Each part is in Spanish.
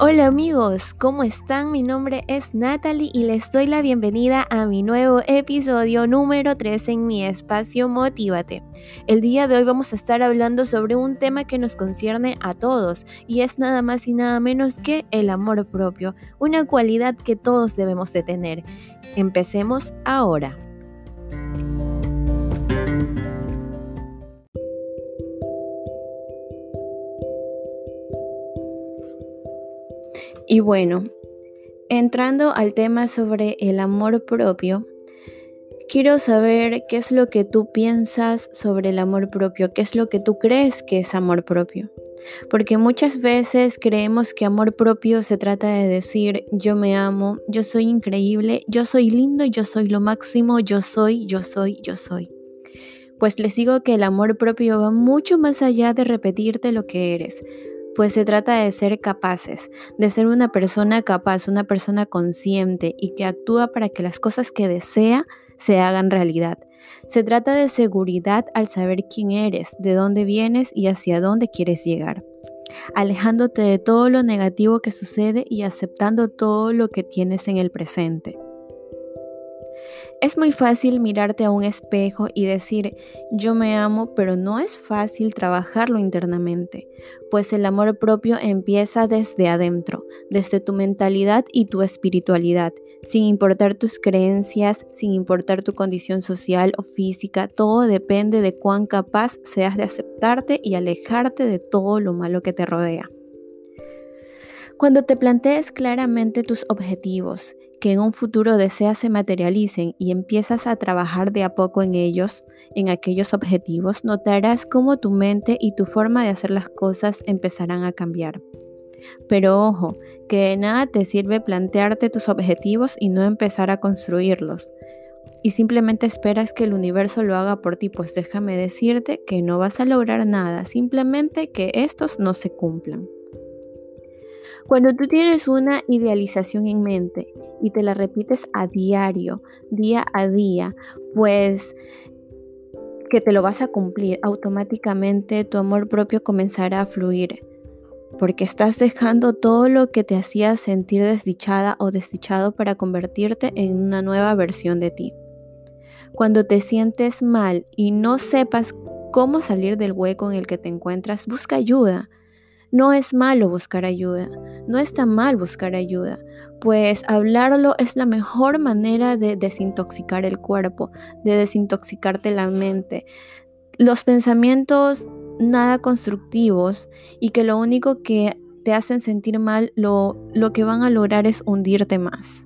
Hola amigos, ¿cómo están? Mi nombre es Natalie y les doy la bienvenida a mi nuevo episodio número 3 en mi espacio Motívate. El día de hoy vamos a estar hablando sobre un tema que nos concierne a todos y es nada más y nada menos que el amor propio, una cualidad que todos debemos de tener. Empecemos ahora. Y bueno, entrando al tema sobre el amor propio, quiero saber qué es lo que tú piensas sobre el amor propio, qué es lo que tú crees que es amor propio. Porque muchas veces creemos que amor propio se trata de decir yo me amo, yo soy increíble, yo soy lindo, yo soy lo máximo, yo soy, yo soy, yo soy. Pues les digo que el amor propio va mucho más allá de repetirte lo que eres pues se trata de ser capaces, de ser una persona capaz, una persona consciente y que actúa para que las cosas que desea se hagan realidad. Se trata de seguridad al saber quién eres, de dónde vienes y hacia dónde quieres llegar, alejándote de todo lo negativo que sucede y aceptando todo lo que tienes en el presente. Es muy fácil mirarte a un espejo y decir yo me amo, pero no es fácil trabajarlo internamente, pues el amor propio empieza desde adentro, desde tu mentalidad y tu espiritualidad, sin importar tus creencias, sin importar tu condición social o física, todo depende de cuán capaz seas de aceptarte y alejarte de todo lo malo que te rodea. Cuando te plantees claramente tus objetivos, que en un futuro deseas se materialicen y empiezas a trabajar de a poco en ellos, en aquellos objetivos, notarás cómo tu mente y tu forma de hacer las cosas empezarán a cambiar. Pero ojo, que de nada te sirve plantearte tus objetivos y no empezar a construirlos. Y simplemente esperas que el universo lo haga por ti, pues déjame decirte que no vas a lograr nada, simplemente que estos no se cumplan. Cuando tú tienes una idealización en mente y te la repites a diario, día a día, pues que te lo vas a cumplir, automáticamente tu amor propio comenzará a fluir, porque estás dejando todo lo que te hacía sentir desdichada o desdichado para convertirte en una nueva versión de ti. Cuando te sientes mal y no sepas cómo salir del hueco en el que te encuentras, busca ayuda. No es malo buscar ayuda, no está mal buscar ayuda, pues hablarlo es la mejor manera de desintoxicar el cuerpo, de desintoxicarte la mente. Los pensamientos nada constructivos y que lo único que te hacen sentir mal, lo, lo que van a lograr es hundirte más.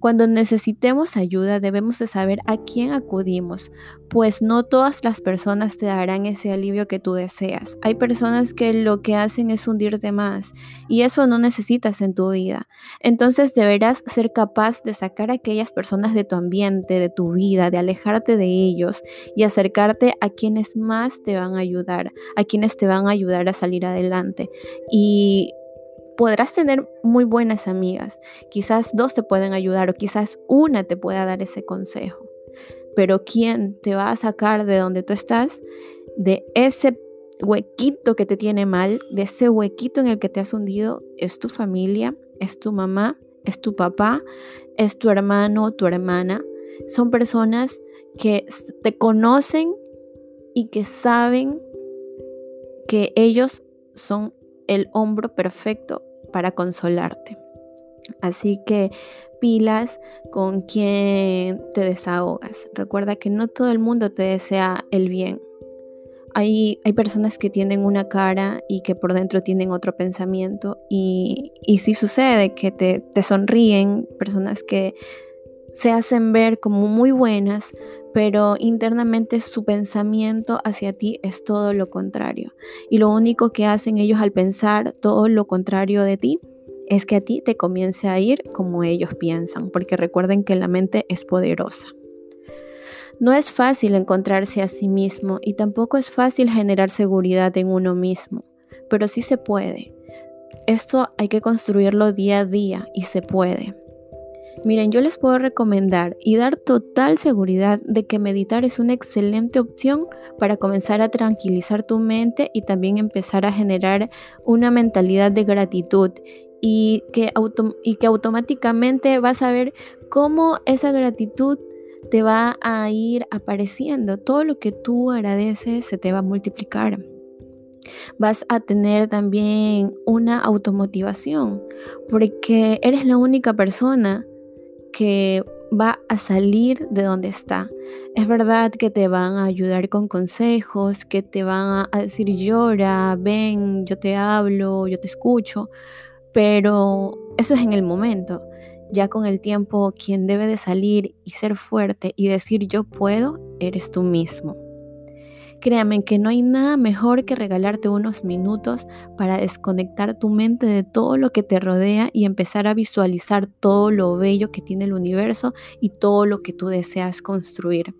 Cuando necesitemos ayuda debemos de saber a quién acudimos, pues no todas las personas te darán ese alivio que tú deseas. Hay personas que lo que hacen es hundirte más y eso no necesitas en tu vida. Entonces deberás ser capaz de sacar a aquellas personas de tu ambiente, de tu vida, de alejarte de ellos y acercarte a quienes más te van a ayudar, a quienes te van a ayudar a salir adelante. Y podrás tener muy buenas amigas, quizás dos te pueden ayudar o quizás una te pueda dar ese consejo, pero ¿quién te va a sacar de donde tú estás? De ese huequito que te tiene mal, de ese huequito en el que te has hundido, es tu familia, es tu mamá, es tu papá, es tu hermano, tu hermana. Son personas que te conocen y que saben que ellos son el hombro perfecto para consolarte. Así que pilas con quien te desahogas. Recuerda que no todo el mundo te desea el bien. Hay, hay personas que tienen una cara y que por dentro tienen otro pensamiento y, y sucede que te, te sonríen, personas que se hacen ver como muy buenas, pero internamente su pensamiento hacia ti es todo lo contrario. Y lo único que hacen ellos al pensar todo lo contrario de ti es que a ti te comience a ir como ellos piensan, porque recuerden que la mente es poderosa. No es fácil encontrarse a sí mismo y tampoco es fácil generar seguridad en uno mismo, pero sí se puede. Esto hay que construirlo día a día y se puede. Miren, yo les puedo recomendar y dar total seguridad de que meditar es una excelente opción para comenzar a tranquilizar tu mente y también empezar a generar una mentalidad de gratitud y que, y que automáticamente vas a ver cómo esa gratitud te va a ir apareciendo. Todo lo que tú agradeces se te va a multiplicar. Vas a tener también una automotivación porque eres la única persona que va a salir de donde está. Es verdad que te van a ayudar con consejos, que te van a decir llora, ven, yo te hablo, yo te escucho, pero eso es en el momento. Ya con el tiempo, quien debe de salir y ser fuerte y decir yo puedo, eres tú mismo. Créame que no hay nada mejor que regalarte unos minutos para desconectar tu mente de todo lo que te rodea y empezar a visualizar todo lo bello que tiene el universo y todo lo que tú deseas construir.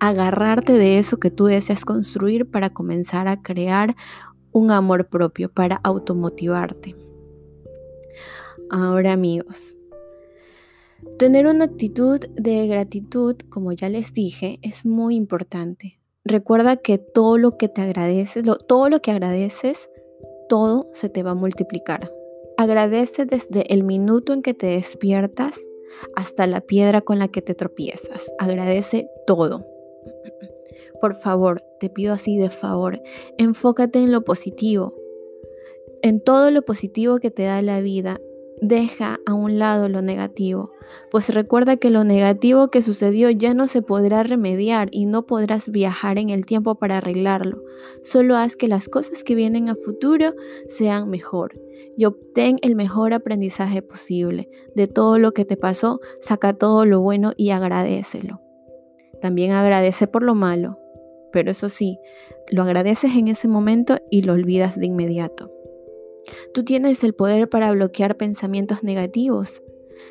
Agarrarte de eso que tú deseas construir para comenzar a crear un amor propio, para automotivarte. Ahora amigos, tener una actitud de gratitud, como ya les dije, es muy importante. Recuerda que todo lo que te agradeces, todo lo que agradeces, todo se te va a multiplicar. Agradece desde el minuto en que te despiertas hasta la piedra con la que te tropiezas. Agradece todo. Por favor, te pido así de favor, enfócate en lo positivo, en todo lo positivo que te da la vida Deja a un lado lo negativo, pues recuerda que lo negativo que sucedió ya no se podrá remediar y no podrás viajar en el tiempo para arreglarlo. Solo haz que las cosas que vienen a futuro sean mejor y obtén el mejor aprendizaje posible. De todo lo que te pasó, saca todo lo bueno y agradecelo. También agradece por lo malo, pero eso sí, lo agradeces en ese momento y lo olvidas de inmediato. Tú tienes el poder para bloquear pensamientos negativos.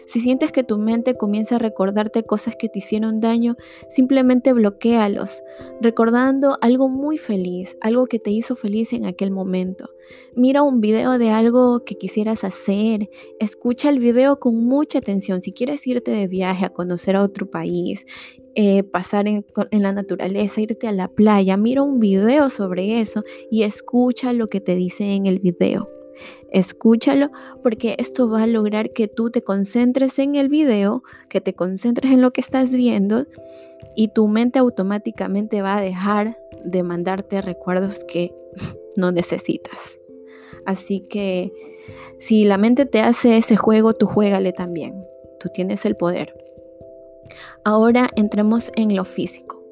Si sientes que tu mente comienza a recordarte cosas que te hicieron daño, simplemente bloquealos, recordando algo muy feliz, algo que te hizo feliz en aquel momento. Mira un video de algo que quisieras hacer, escucha el video con mucha atención. Si quieres irte de viaje a conocer a otro país, eh, pasar en, en, la naturaleza, irte a la playa, mira un video sobre eso y escucha lo que te dice en el video. Escúchalo porque esto va a lograr que tú te concentres en el video, que te concentres en lo que estás viendo y tu mente automáticamente va a dejar de mandarte recuerdos que no necesitas. Así que si la mente te hace ese juego, tú juégale también. Tú tienes el poder. Ahora entremos en lo físico.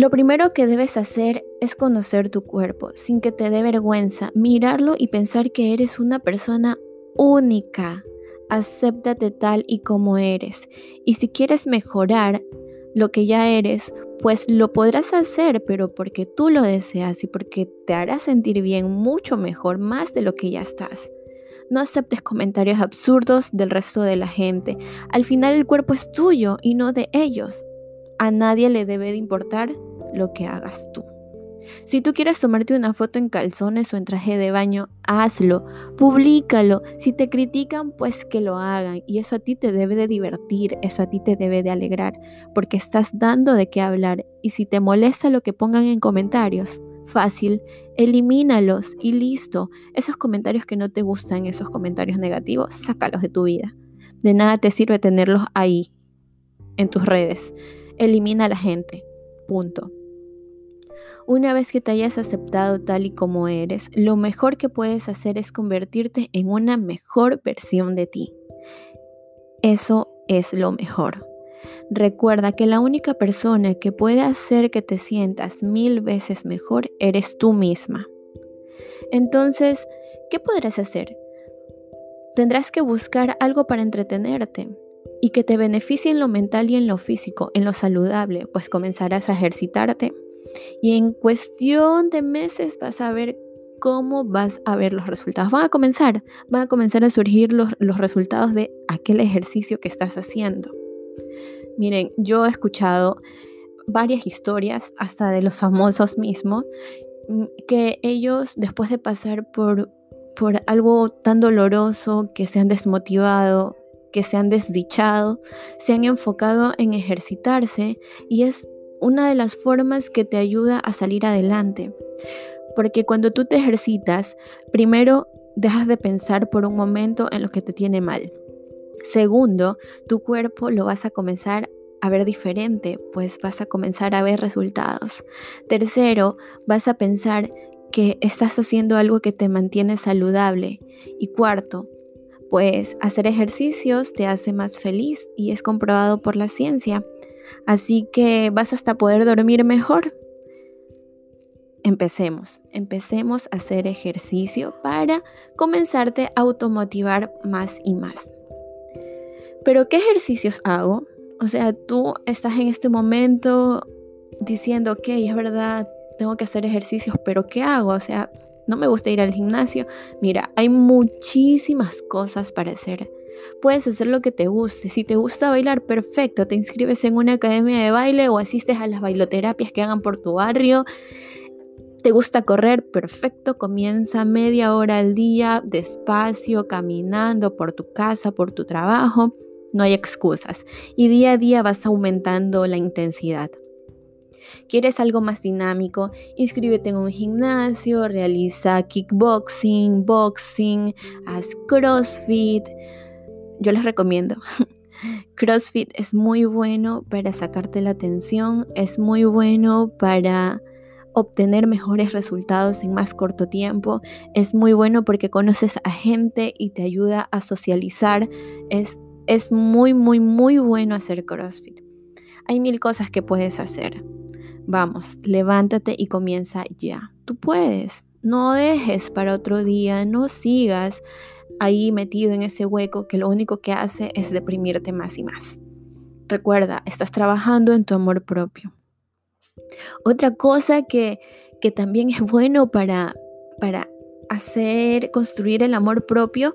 Lo primero que debes hacer es conocer tu cuerpo sin que te dé vergüenza, mirarlo y pensar que eres una persona única. Acéptate tal y como eres. Y si quieres mejorar lo que ya eres, pues lo podrás hacer, pero porque tú lo deseas y porque te hará sentir bien mucho mejor, más de lo que ya estás. No aceptes comentarios absurdos del resto de la gente. Al final el cuerpo es tuyo y no de ellos a nadie le debe de importar lo que hagas tú. Si tú quieres tomarte una foto en calzones o en traje de baño, hazlo, públicalo. Si te critican, pues que lo hagan. Y eso a ti te debe de divertir, eso a ti te debe de alegrar, porque estás dando de qué hablar. Y si te molesta lo que pongan en comentarios, fácil, elimínalos y listo. Esos comentarios que no te gustan, esos comentarios negativos, sácalos de tu vida. De nada te sirve tenerlos ahí, en tus redes elimina a la gente. Punto. Una vez que te hayas aceptado tal y como eres, lo mejor que puedes hacer es convertirte en una mejor versión de ti. Eso es lo mejor. Recuerda que la única persona que puede hacer que te sientas mil veces mejor eres tú misma. Entonces, ¿qué podrás hacer? Tendrás que buscar algo para entretenerte y que te beneficie en lo mental y en lo físico, en lo saludable, pues comenzarás a ejercitarte y en cuestión de meses vas a ver cómo vas a ver los resultados. Van a comenzar, van a comenzar a surgir los, los resultados de aquel ejercicio que estás haciendo. Miren, yo he escuchado varias historias, hasta de los famosos mismos, mm, que ellos después de pasar por, por algo tan doloroso, que se han desmotivado, que se han desdichado, se han enfocado en ejercitarse y es una de las formas que te ayuda a salir adelante. Porque cuando tú te ejercitas, primero dejas de pensar por un momento en lo que te tiene mal. Segundo, tu cuerpo lo vas a comenzar a ver diferente, pues vas a comenzar a ver resultados. Tercero, vas a pensar que estás haciendo algo que te mantiene saludable. Y cuarto, pues hacer ejercicios te hace más feliz y es comprobado por la ciencia. Así que vas hasta poder dormir mejor. Empecemos, empecemos a hacer ejercicio para comenzarte a automotivar más y más. Pero ¿qué ejercicios hago? O sea, tú estás en este momento diciendo, ok, es verdad, tengo que hacer ejercicios, pero ¿qué hago? O sea, no me gusta ir al gimnasio. Mira, hay muchísimas cosas para hacer. Puedes hacer lo que te guste. Si te gusta bailar, perfecto. Te inscribes en una academia de baile o asistes a las bailoterapias que hagan por tu barrio. ¿Te gusta correr? Perfecto. Comienza media hora al día, despacio, caminando por tu casa, por tu trabajo. No hay excusas. Y día a día vas aumentando la intensidad. ¿Quieres algo más dinámico? Inscríbete en un gimnasio, realiza kickboxing, boxing, haz CrossFit. Yo les recomiendo. CrossFit es muy bueno para sacarte la atención, es muy bueno para obtener mejores resultados en más corto tiempo, es muy bueno porque conoces a gente y te ayuda a socializar, es es muy, muy, muy bueno hacer CrossFit. Hay mil cosas que puedes hacer. Vamos, levántate y comienza ya. Tú puedes. No dejes para otro día, no sigas ahí metido en ese hueco que lo único que hace es deprimirte más y más. Recuerda, estás trabajando en tu amor propio. Otra cosa que, que también es bueno para, para hacer, construir el amor propio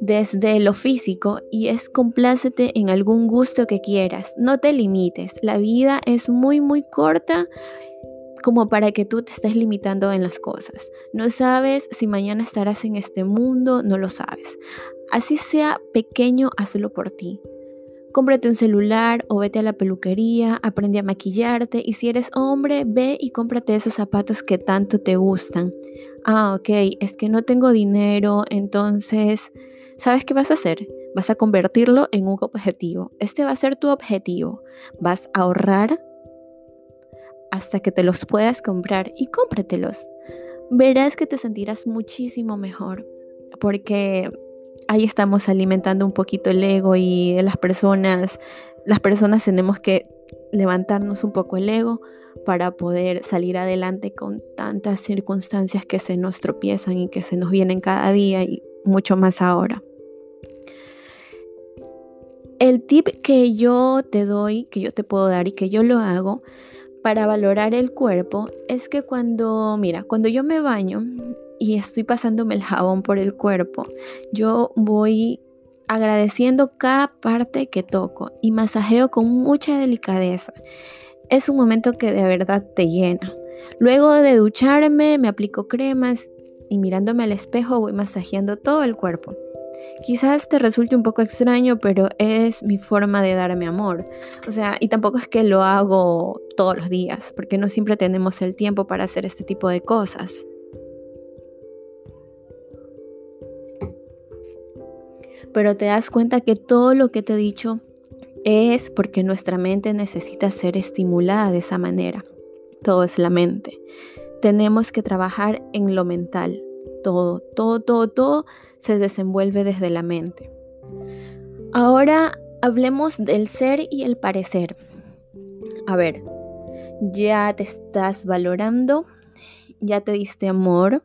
desde lo físico y es complácete en algún gusto que quieras. No te limites. La vida es muy, muy corta como para que tú te estés limitando en las cosas. No sabes si mañana estarás en este mundo, no lo sabes. Así sea pequeño, hazlo por ti. Cómprate un celular o vete a la peluquería, aprende a maquillarte y si eres hombre, ve y cómprate esos zapatos que tanto te gustan. Ah, ok, es que no tengo dinero, entonces ¿sabes qué vas a hacer? Vas a convertirlo en un objetivo. Este va a ser tu objetivo. Vas a ahorrar hasta que te los puedas comprar y cómpratelos. Verás que te sentirás muchísimo mejor porque ahí estamos alimentando un poquito el ego y las personas, las personas tenemos que levantarnos un poco el ego para poder salir adelante con tantas circunstancias que se nos tropiezan y que se nos vienen cada día y mucho más ahora. El tip que yo te doy, que yo te puedo dar y que yo lo hago para valorar el cuerpo es que cuando, mira, cuando yo me baño y estoy pasándome el jabón por el cuerpo, yo voy agradeciendo cada parte que toco y masajeo con mucha delicadeza. Es un momento que de verdad te llena. Luego de ducharme, me aplico cremas y mirándome al espejo voy masajeando todo el cuerpo. Quizás te resulte un poco extraño, pero es mi forma de darme amor. O sea, y tampoco es que lo hago todos los días, porque no siempre tenemos el tiempo para hacer este tipo de cosas. Pero te das cuenta que todo lo que te he dicho es porque nuestra mente necesita ser estimulada de esa manera. Todo es la mente. Tenemos que trabajar en lo mental todo, todo, todo, todo se desenvuelve desde la mente. Ahora hablemos del ser y el parecer. A ver, ya te estás valorando, ya te diste amor,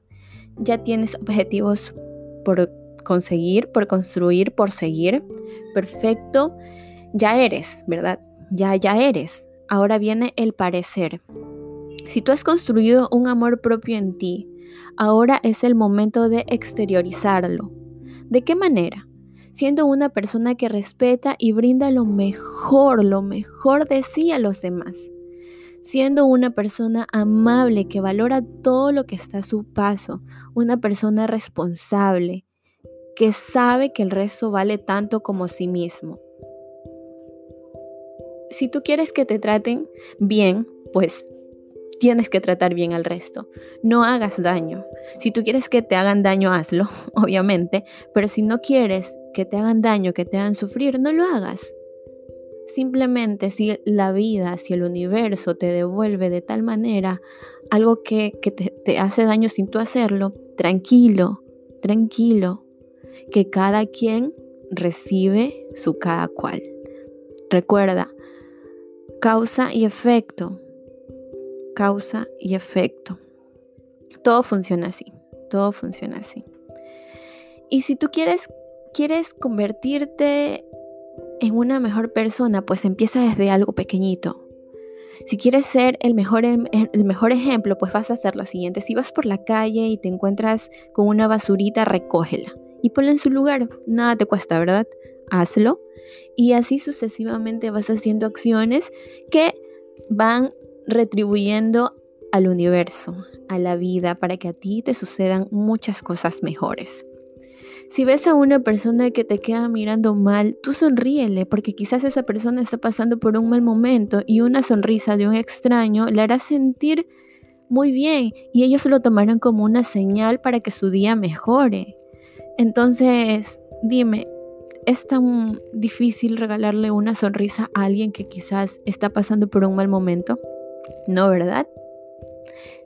ya tienes objetivos por conseguir, por construir, por seguir. Perfecto, ya eres, ¿verdad? Ya, ya eres. Ahora viene el parecer. Si tú has construido un amor propio en ti, Ahora es el momento de exteriorizarlo. ¿De qué manera? Siendo una persona que respeta y brinda lo mejor, lo mejor de sí a los demás. Siendo una persona amable que valora todo lo que está a su paso. Una persona responsable que sabe que el resto vale tanto como sí mismo. Si tú quieres que te traten bien, pues tienes que tratar bien al resto. No hagas daño. Si tú quieres que te hagan daño, hazlo, obviamente, pero si no quieres que te hagan daño, que te hagan sufrir, no lo hagas. Simplemente si la vida, si el universo te devuelve de tal manera algo que, te, te hace daño sin tú hacerlo, tranquilo, tranquilo, que cada quien recibe su cada cual. Recuerda, causa y efecto causa y efecto. Todo funciona así, todo funciona así. Y si tú quieres, quieres convertirte en una mejor persona, pues empieza desde algo pequeñito. Si quieres ser el mejor, em, el mejor ejemplo, pues vas a hacer lo siguiente. Si vas por la calle y te encuentras con una basurita, recógela y ponla en su lugar. Nada te cuesta, ¿verdad? Hazlo. Y así sucesivamente vas haciendo acciones que van retribuyendo al universo, a la vida, para que a ti te sucedan muchas cosas mejores. Si ves a una persona que te queda mirando mal, tú sonríele, porque quizás esa persona está pasando por un mal momento y una sonrisa de un extraño le hará sentir muy bien y ellos lo tomarán como una señal para que su día mejore. Entonces, dime, ¿es tan difícil regalarle una sonrisa a alguien que quizás está pasando por un mal momento? ¿No, verdad?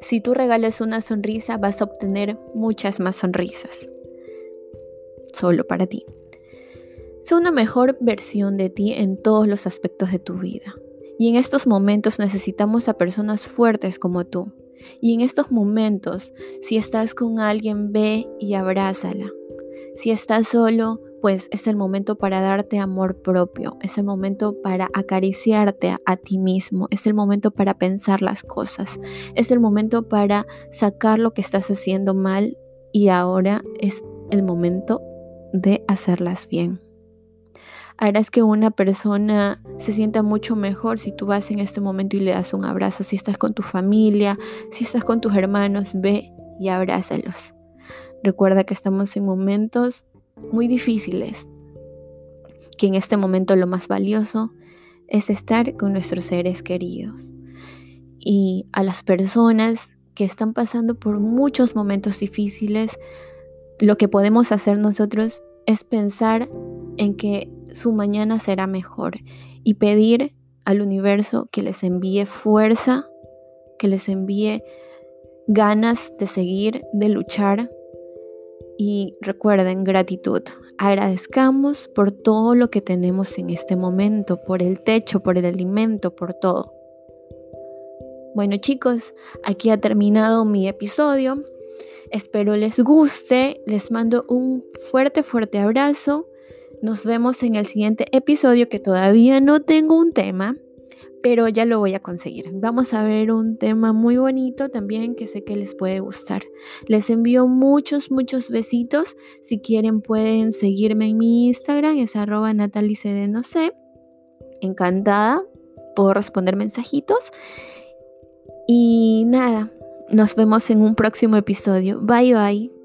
Si tú regales una sonrisa, vas a obtener muchas más sonrisas. Solo para ti. Sé una mejor versión de ti en todos los aspectos de tu vida. Y en estos momentos necesitamos a personas fuertes como tú. Y en estos momentos, si estás con alguien, ve y abrázala. Si estás solo, pues es el momento para darte amor propio, es el momento para acariciarte a, ti mismo, es el momento para pensar las cosas, es el momento para sacar lo que estás haciendo mal y ahora es el momento de hacerlas bien. Harás que una persona se sienta mucho mejor si tú vas en este momento y le das un abrazo, si estás con tu familia, si estás con tus hermanos, ve y abrázalos. Recuerda que estamos en momentos muy difíciles, que en este momento lo más valioso es estar con nuestros seres queridos. Y a las personas que están pasando por muchos momentos difíciles, lo que podemos hacer nosotros es pensar en que su mañana será mejor y pedir al universo que les envíe fuerza, que les envíe ganas de seguir, de luchar y recuerden gratitud. Agradezcamos por todo lo que tenemos en este momento, por el techo, por el alimento, por todo. Bueno chicos, aquí ha terminado mi episodio. Espero les guste. Les mando un fuerte, fuerte abrazo. Nos vemos en el siguiente episodio que todavía no tengo un tema pero ya lo voy a conseguir. Vamos a ver un tema muy bonito también que sé que les puede gustar. Les envío muchos, muchos besitos. Si quieren pueden seguirme en mi Instagram, es arroba no. Encantada por responder mensajitos. Y nada, nos vemos en un próximo episodio. Bye bye.